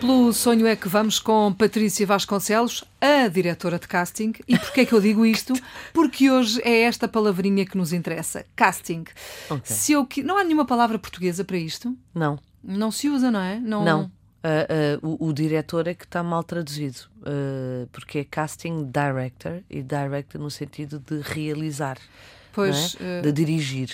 Pelo sonho é que vamos com Patrícia Vasconcelos, a diretora de casting. E porquê é que eu digo isto? Porque hoje é esta palavrinha que nos interessa: casting. Ok. Se eu, não há nenhuma palavra portuguesa para isto? Não, Não se usa, não é? não. Ah, ah, o, o diretor é que está mal traduzido, ah, porque é casting director e director no sentido de realizar, Pois, não é? de dirigir.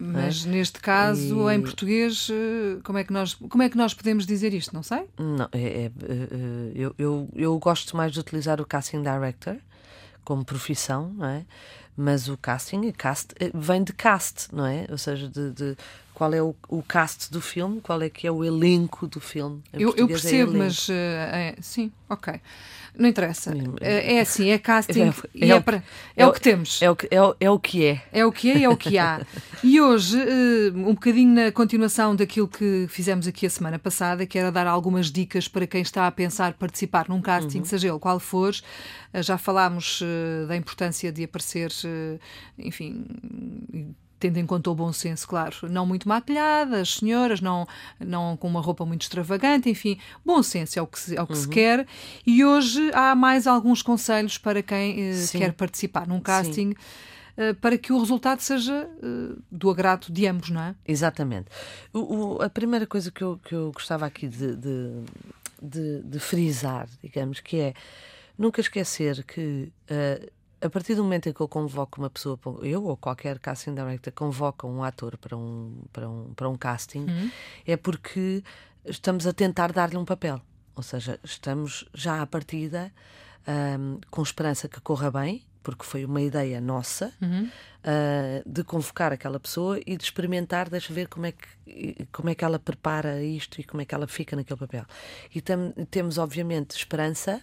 É? mas neste caso, E- em português, eh, como é, que nós, como é que nós podemos dizer isto? Não sei. Não, é, é, eh, eu, eu, eu gosto mais de utilizar o casting director como profissão, não é? Mas o casting é cast, eh, vem de cast, não é? Ou seja, de, de qual é o, o cast do filme, qual é que é o elenco do filme. Eu, eu é percebo, elenco. mas eh, é- sim, ok. Não interessa. Eh, É assim, é casting É- e é é, o- para- é o que temos. É o que é. é o que é. É o que é, é o que há. E hoje, eh, um bocadinho na continuação daquilo que fizemos aqui a semana passada, que era dar algumas dicas para quem está a pensar participar num casting, seja ele qual for. Já falámos da importância de aparecer, enfim. Tendo em conta o bom senso, claro, não muito maquilhada, as senhoras, não, não com uma roupa muito extravagante, enfim, bom senso é o que se, é o que se quer. E hoje há mais alguns conselhos para quem eh, Sim. quer participar num casting eh, para que o resultado seja eh, do agrado de ambos, não é? Exatamente. O- o- a primeira coisa que eu, que eu gostava aqui de, de, de- de frisar, digamos, que é nunca esquecer que eh, a partir do momento em que eu convoco uma pessoa, um- eu ou qualquer casting director convoca um ator para um, para um, para um casting, é porque estamos a tentar dar-lhe um papel. Ou seja, estamos já à partida ahm, com esperança que corra bem, porque foi uma ideia nossa, ah, de convocar aquela pessoa e de experimentar, deixa ver como é, que, como é que ela prepara isto e como é que ela fica naquele papel. E tam- temos, obviamente, esperança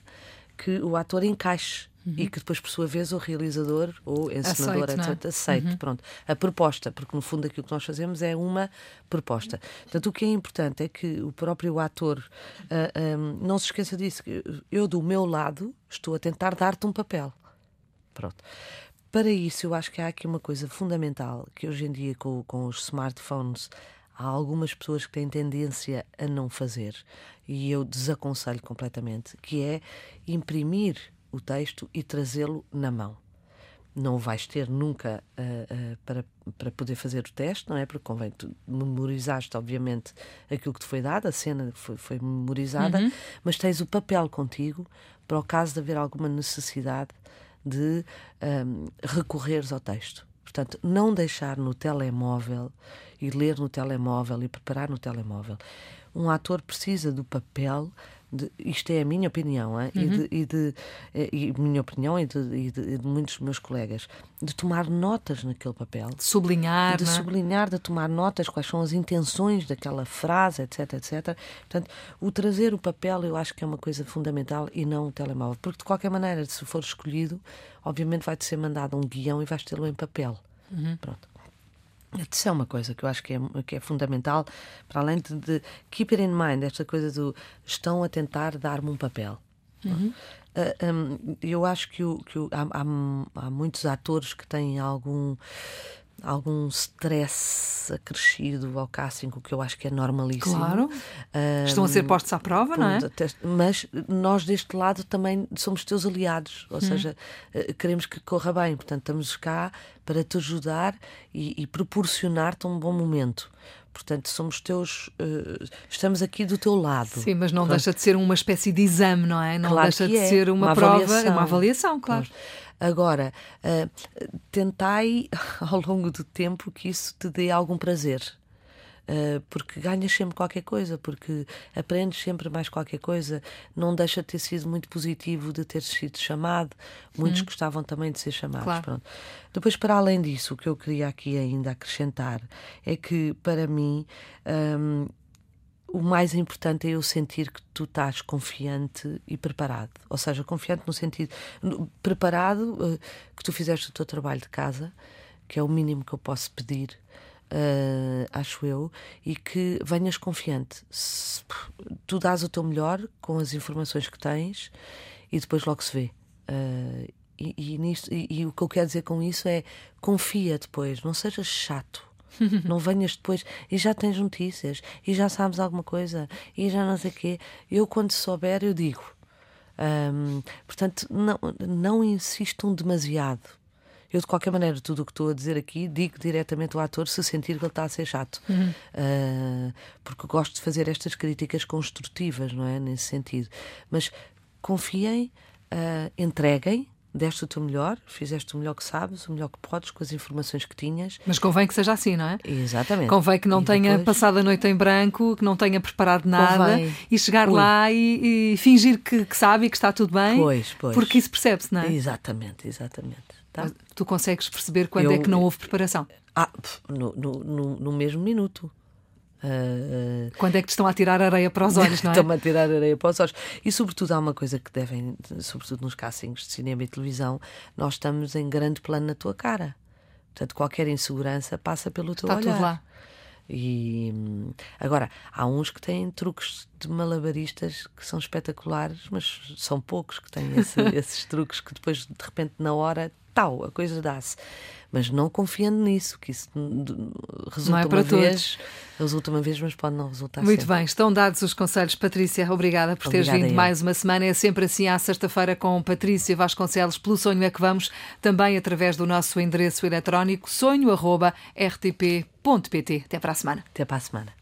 que o ator encaixe. E que depois, por sua vez, o realizador ou encenador, Aceite, não é? etc., aceite. Pronto, a proposta, porque no fundo aquilo que nós fazemos é uma proposta. Portanto, o que é importante é que o próprio ator ah, ah, não se esqueça disso. que Eu, do meu lado, estou a tentar dar-te um papel. Pronto. Para isso, eu acho que há aqui uma coisa fundamental que hoje em dia, com, com os smartphones, há algumas pessoas que têm tendência a não fazer e eu desaconselho completamente, que é imprimir o texto e trazê-lo na mão. Não o vais ter nunca ah, ah, para, para poder fazer o teste, não é? Porque convém tu memorizaste, obviamente, aquilo que te foi dado, a cena foi, foi memorizada, mas tens o papel contigo para o caso de haver alguma necessidade de ahm, recorreres ao texto. Portanto, não deixar no telemóvel e ler no telemóvel e preparar no telemóvel. Um ator precisa do papel. De, isto é a minha opinião, hein? e, de, e, de, eh, e minha opinião e de, e de- de muitos meus colegas, de tomar notas naquele papel, De sublinhar, de é? sublinhar, de tomar notas, quais são as intenções daquela frase, etc, etc. Portanto, o trazer o papel eu acho que é uma coisa fundamental e não o telemóvel. Porque, de qualquer maneira, se for escolhido, obviamente vai-te ser mandado um guião e vais tê-lo em papel. Pronto. Isso é uma coisa que eu acho que é, que é fundamental, para além de, de keep it in mind, esta coisa do estão a tentar dar-me um papel. Ah, hum, eu acho que, o, que o- há, há- há muitos atores que têm algum algum stress acrescido ao casting, o que eu acho que é normalíssimo. Claro. Ah, Estão a ser postos à prova, não é? Mas nós deste lado também somos teus aliados, Hum. ou seja, eh, queremos que corra bem, portanto estamos cá para te ajudar e, e proporcionar-te um bom momento. Portanto, somos teus, eh, estamos aqui do teu lado. Sim, mas não Pronto. deixa de ser uma espécie de exame, não é? Não Claro deixa de é. ser uma, Uma prova, avaliação. uma avaliação, claro. Agora, eh, tentai ao longo do tempo que isso te dê algum prazer. Eh, porque ganhas sempre qualquer coisa, porque aprendes sempre mais qualquer coisa. Não deixa de ter sido muito positivo de ter sido chamado. Muitos gostavam também de ser chamados. Claro. Depois, para além disso, o que eu queria aqui ainda acrescentar é que, para mim, hum, o mais importante é eu sentir que tu estás confiante e preparado. Ou seja, confiante no sentido. no- preparado, eh, que tu fizeste o teu trabalho de casa, que é o mínimo que eu posso pedir. eh, acho eu, e que venhas confiante. Se- tu dás o teu melhor com as informações que tens e depois logo se vê. Eh, e, e nisto, e, e o que eu quero dizer com isso é confia depois, não sejas chato. não venhas depois e já tens notícias e já sabes alguma coisa e já não sei o quê. Eu, quando souber, eu digo. Hum, portanto, não, não insistam demasiado. Eu, de qualquer maneira, tudo o que estou a dizer aqui, digo diretamente ao ator se sentir que ele está a ser chato. Uhum. Uh, porque gosto de fazer estas críticas construtivas, não é? Nesse sentido. Mas confiem, uh, entreguem, deste o teu melhor, fizeste o melhor que sabes, o melhor que podes, com as informações que tinhas. Mas convém que seja assim, não é? Exatamente. Convém que não e tenha depois... passado a noite em branco, que não tenha preparado nada convém. e chegar Ui. lá e, e fingir que, que, sabe e que está tudo bem. Pois, pois. Porque isso percebe-se, não é? Exatamente, exatamente. Tá? Tu consegues perceber quando Eu... é que não houve preparação? Ah, no, no, no, no mesmo minuto. Uh, Quando é que te estão a tirar areia para os olhos, não é? Estão-me a tirar areia para os olhos. E, sobretudo, há uma coisa que devem, sobretudo nos castings de cinema e televisão, nós estamos em grande plano na tua cara. Portanto, qualquer insegurança passa pelo teu Está olhar. Tudo lá. E agora, há uns que têm truques de malabaristas que são espetaculares, mas são poucos que têm esse, esses truques que depois, de repente, na hora, tal, a coisa dá-se. Mas não confiando nisso, que isso resulta não é para uma todos. vez, resulta uma vez, mas pode não resultar Muito sempre. bem, estão dados os conselhos. Patrícia, obrigada por teres vindo mais uma semana. É sempre assim à sexta-feira com Patrícia Vasconcelos, pelo Sonho é que vamos, também através do nosso endereço eletrónico sonho.rtp.pt. Até para a semana. Até para a semana.